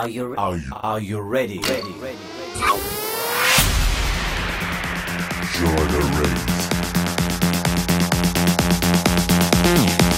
Are you are you are you ready? Ready. ready, ready. Join the race.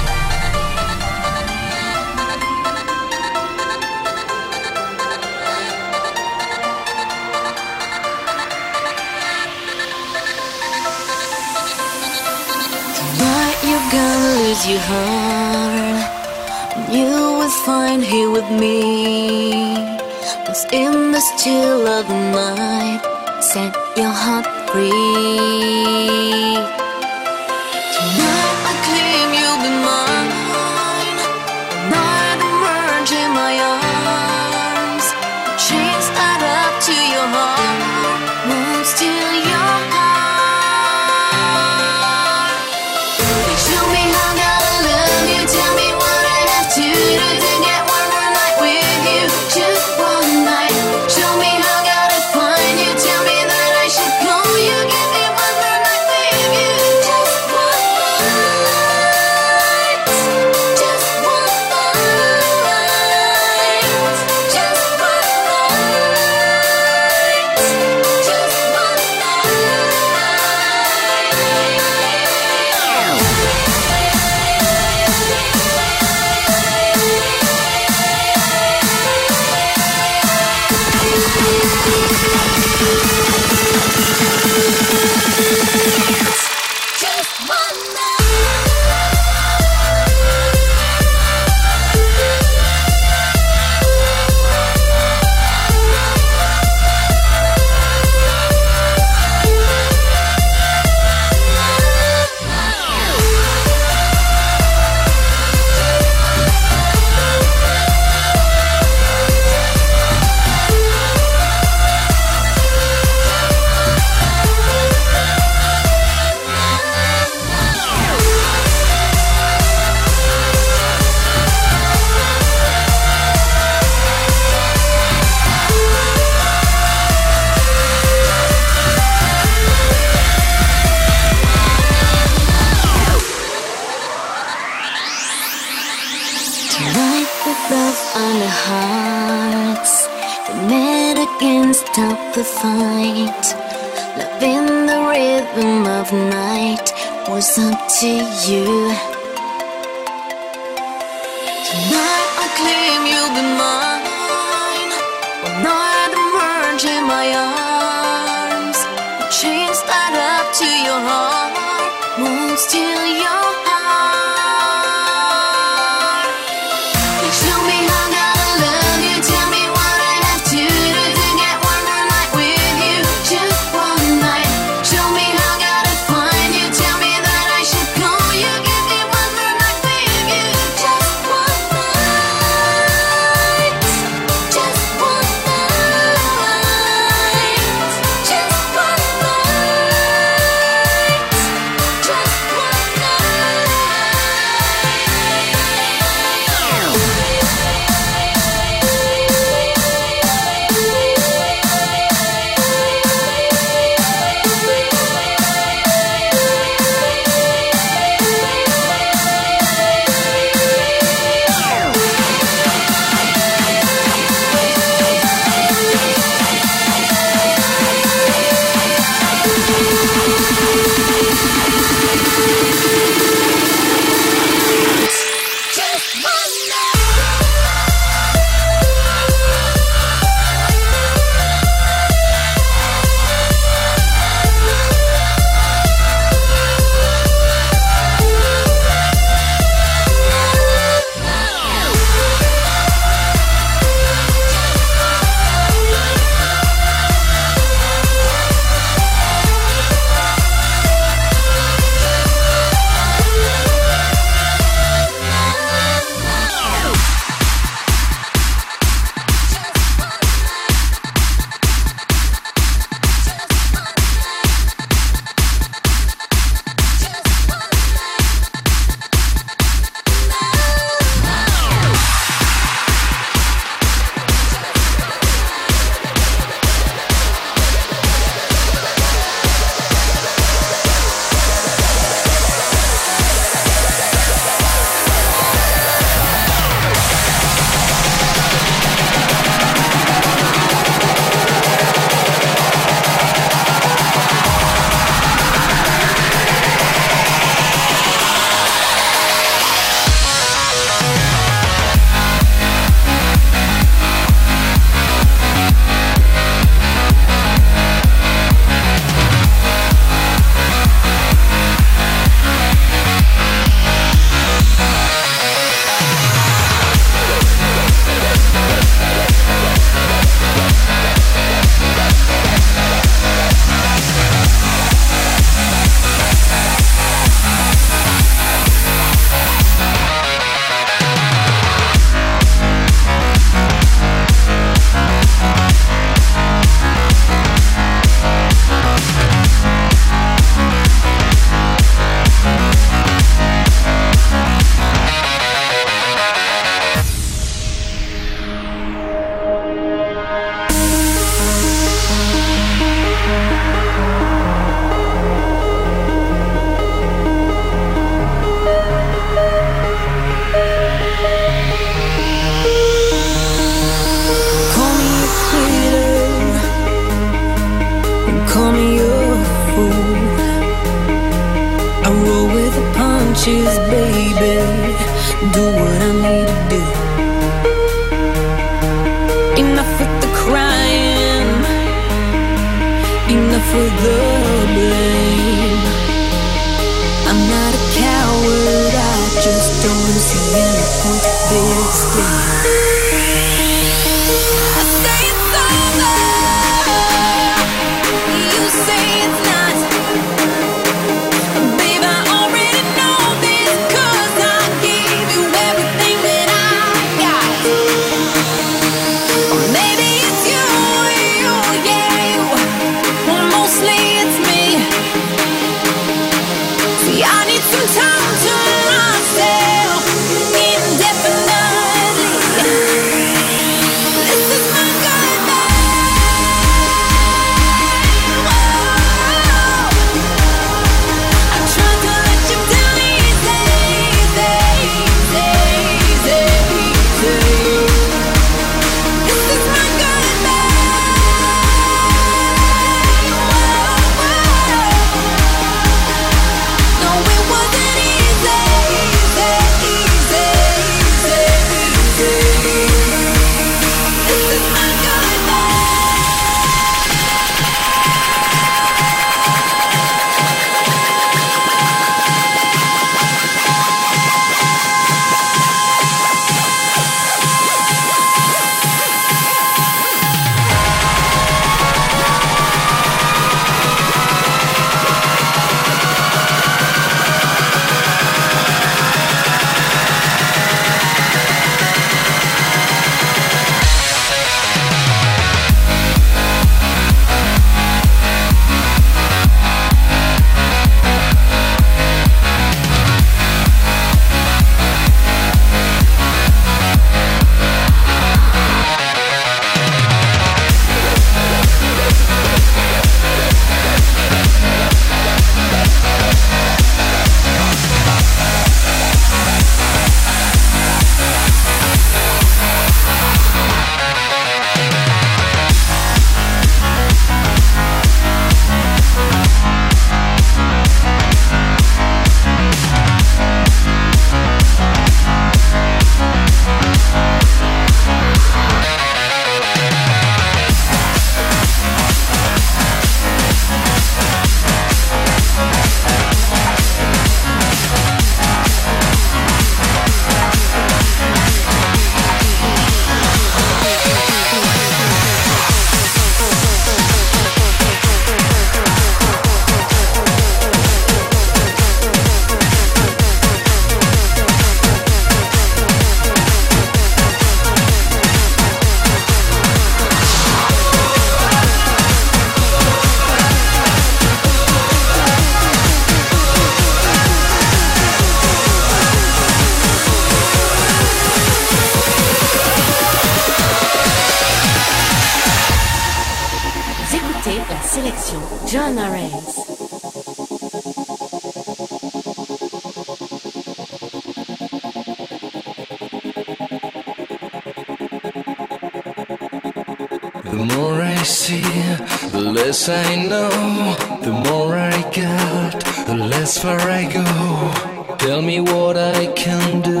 less I know, the more I get, the less far I go. Tell me what I can do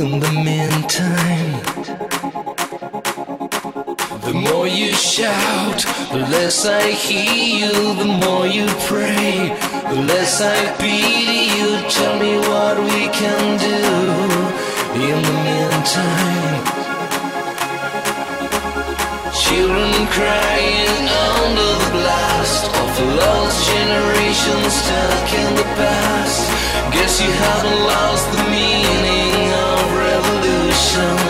in the meantime. The more you shout, the less I hear you, the more you pray, the less I pity you. Tell me what we can do in the meantime. Children crying under the blast Of lost generations stuck in the past. Guess you haven't lost the meaning of revolution.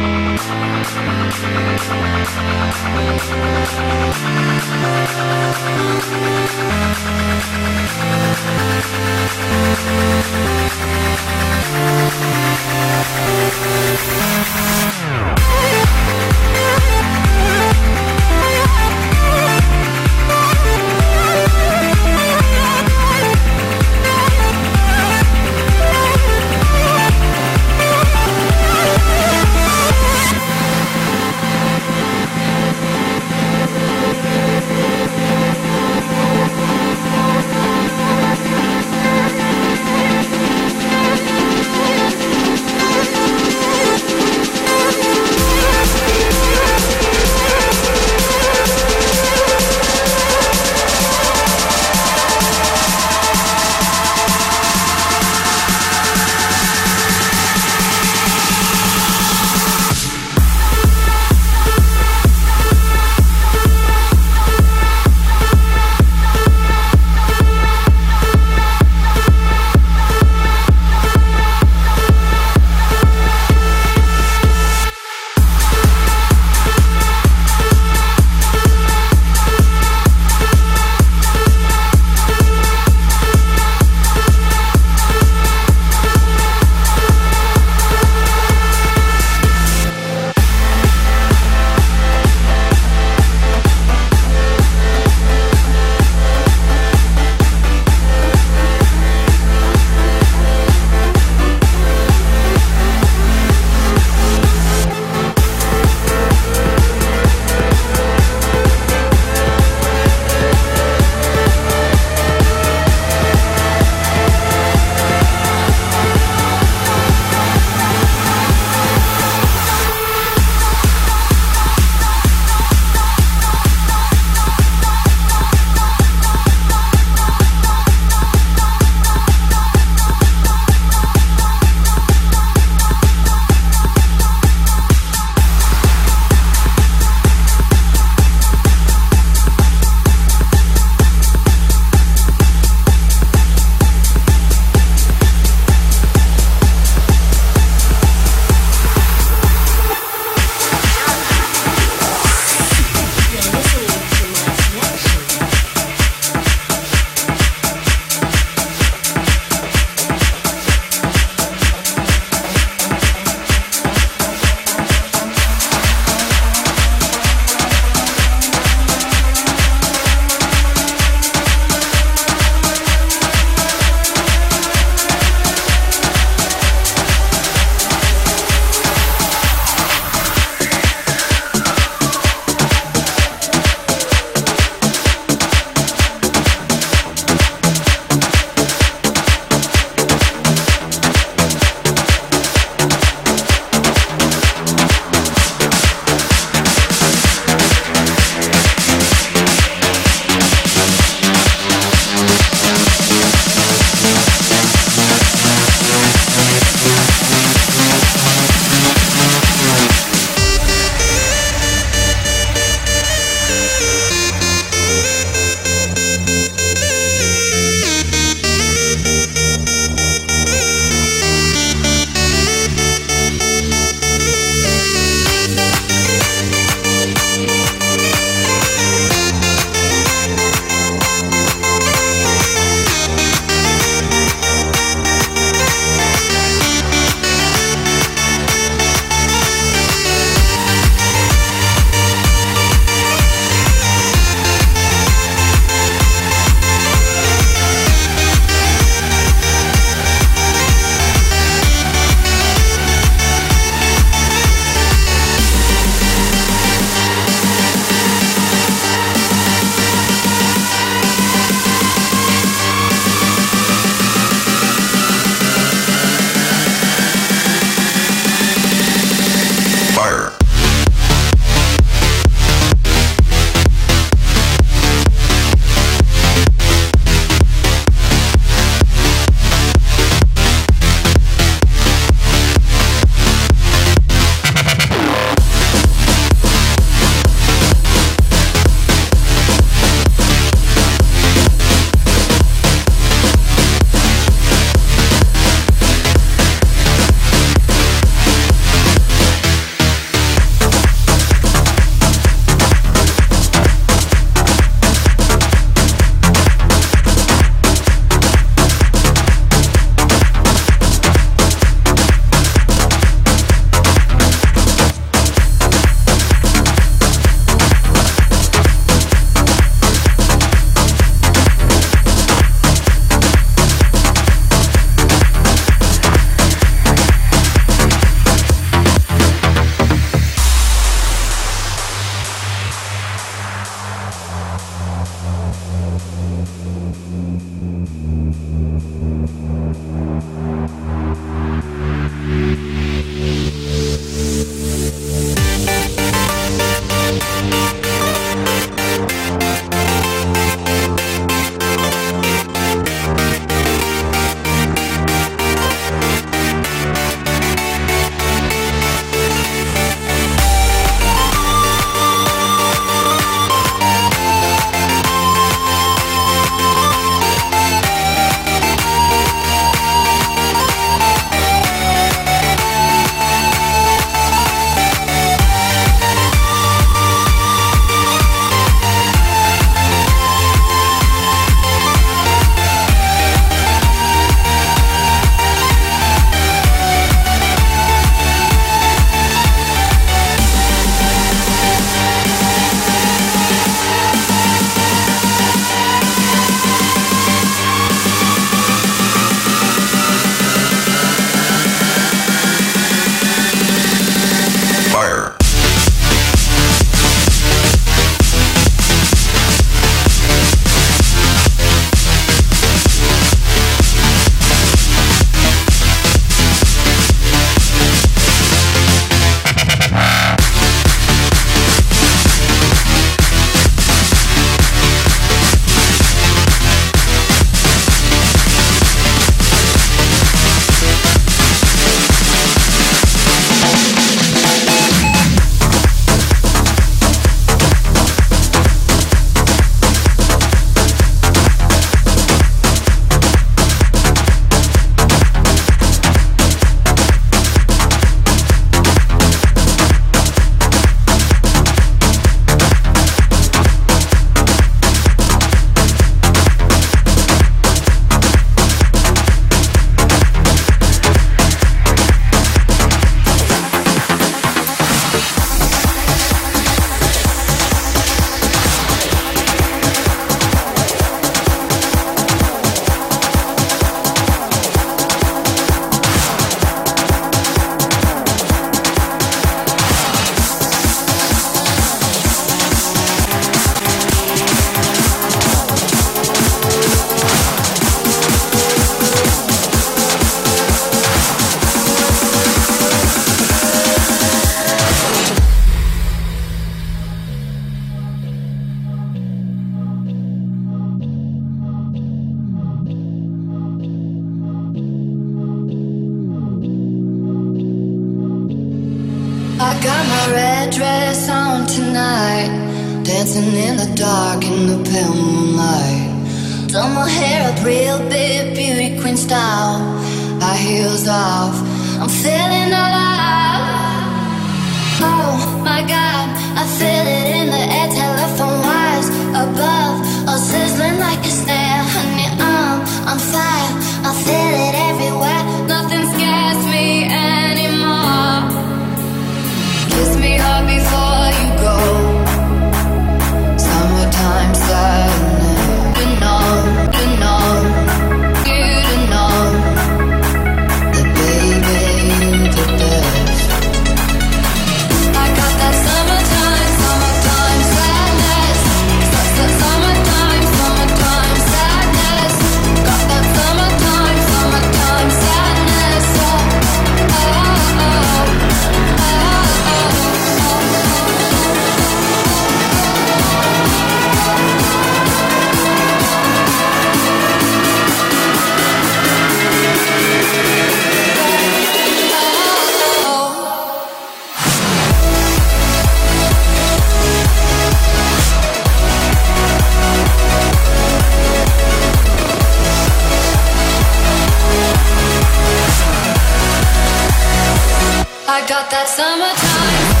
I got that summertime.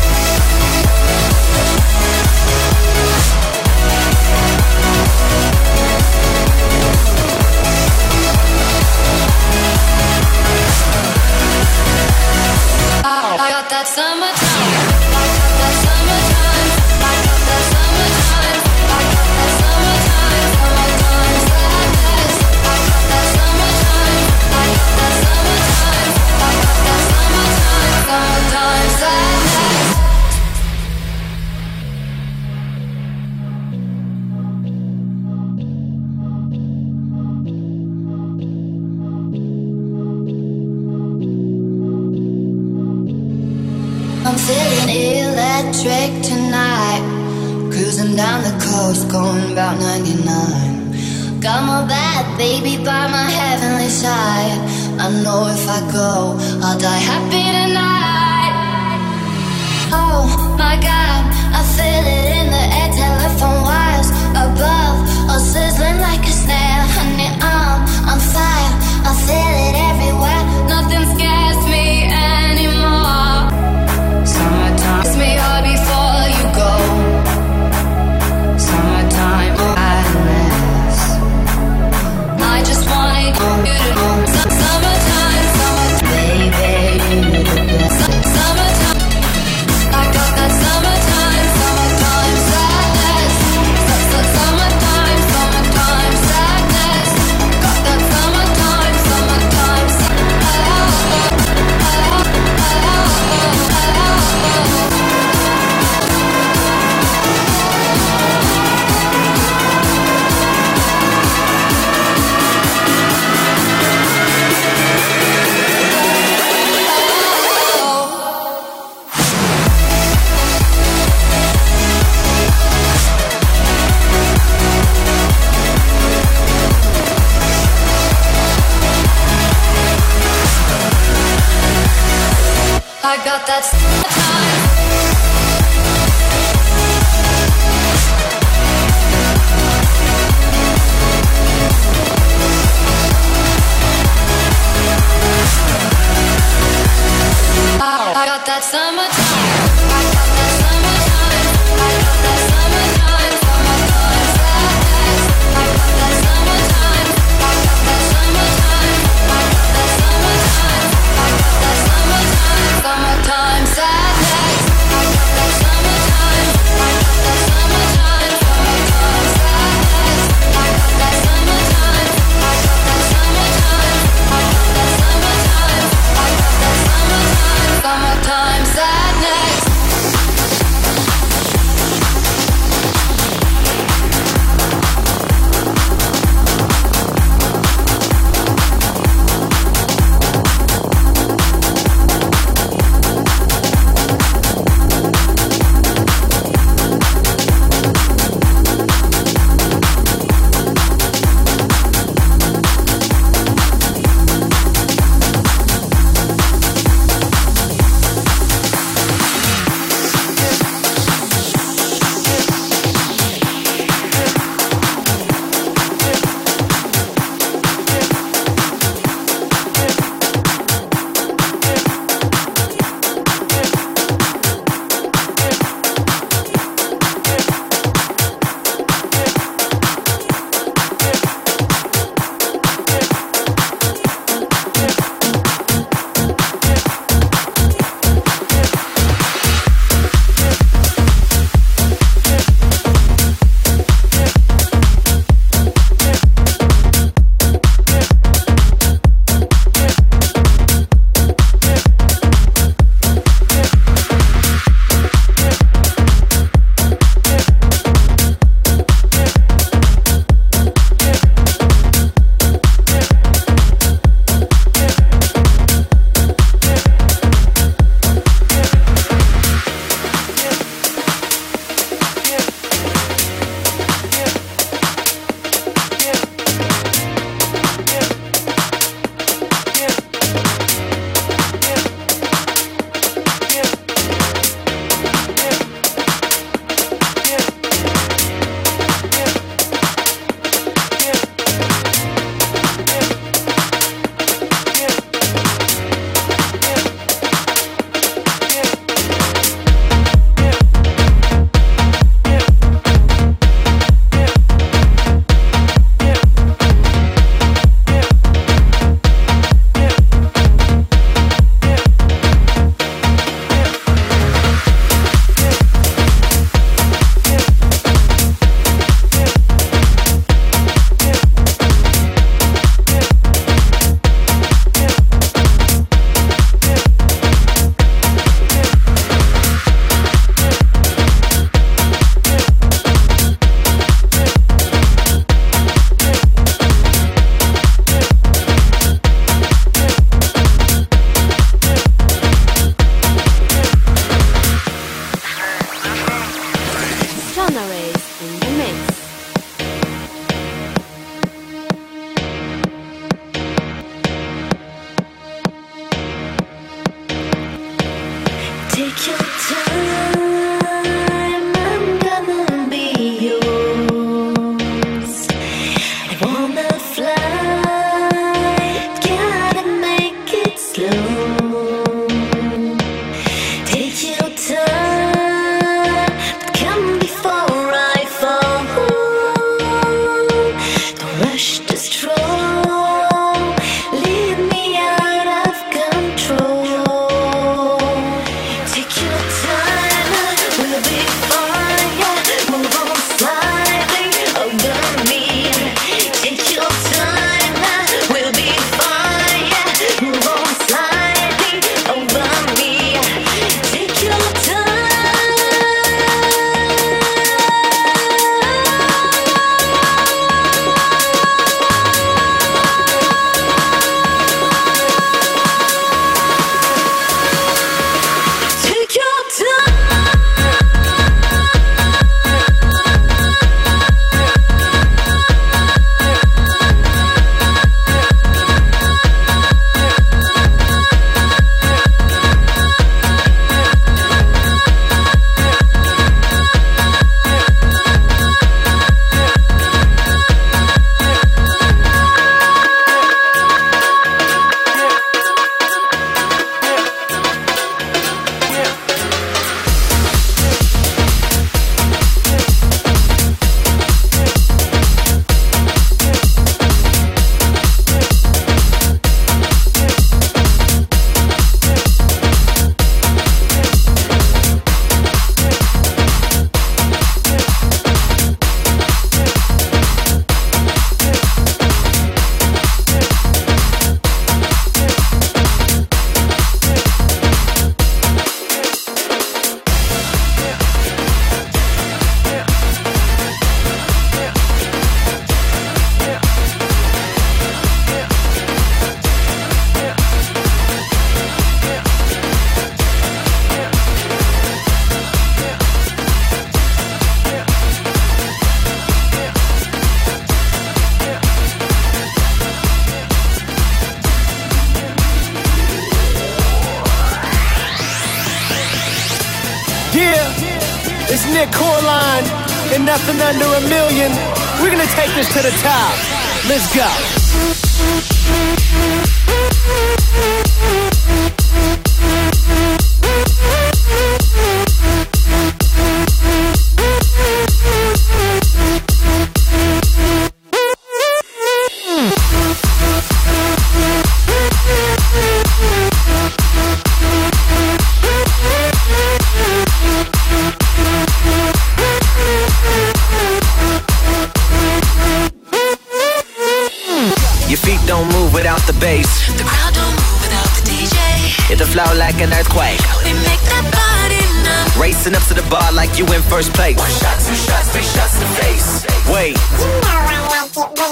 I got that summertime. trick tonight. Cruising down the coast, going about 99. Got my bad baby by my heavenly side. I know if I go, I'll die happy tonight. Oh my god, I feel it in the air. Telephone wires above, all sizzling like a snare. Honey, I'm on fire. I feel it everywhere. beautiful.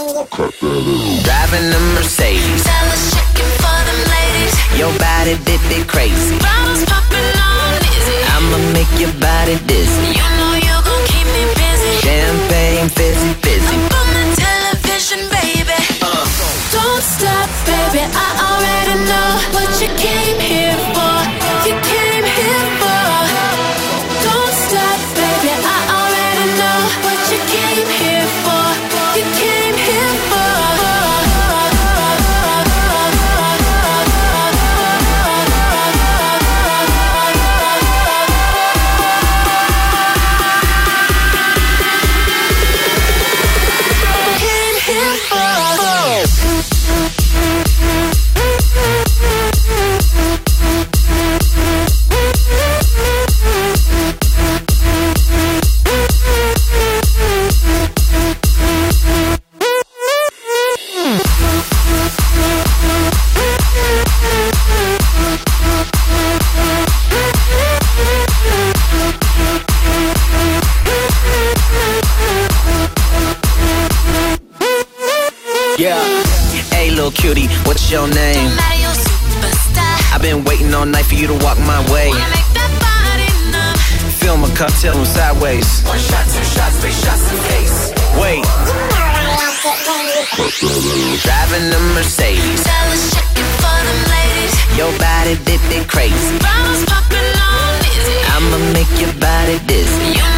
Driving a Mercedes. Sellers checking for them ladies. Your body did it crazy. Bottles popping on dizzy. I'ma make your body dizzy. You know you gon' keep me busy. Champagne fizzy fizzy. Up on the television, baby. Uh. Don't stop, baby. I already know what you came here for. You came here for. your name? I've been waiting all night for you to walk my way. Fill my cup, tell them sideways. One shot, two shots, three shots in case. Wait. Driving the Mercedes. Checking for them ladies. Your body did crazy. Bottles popping on. I'ma make your body dizzy.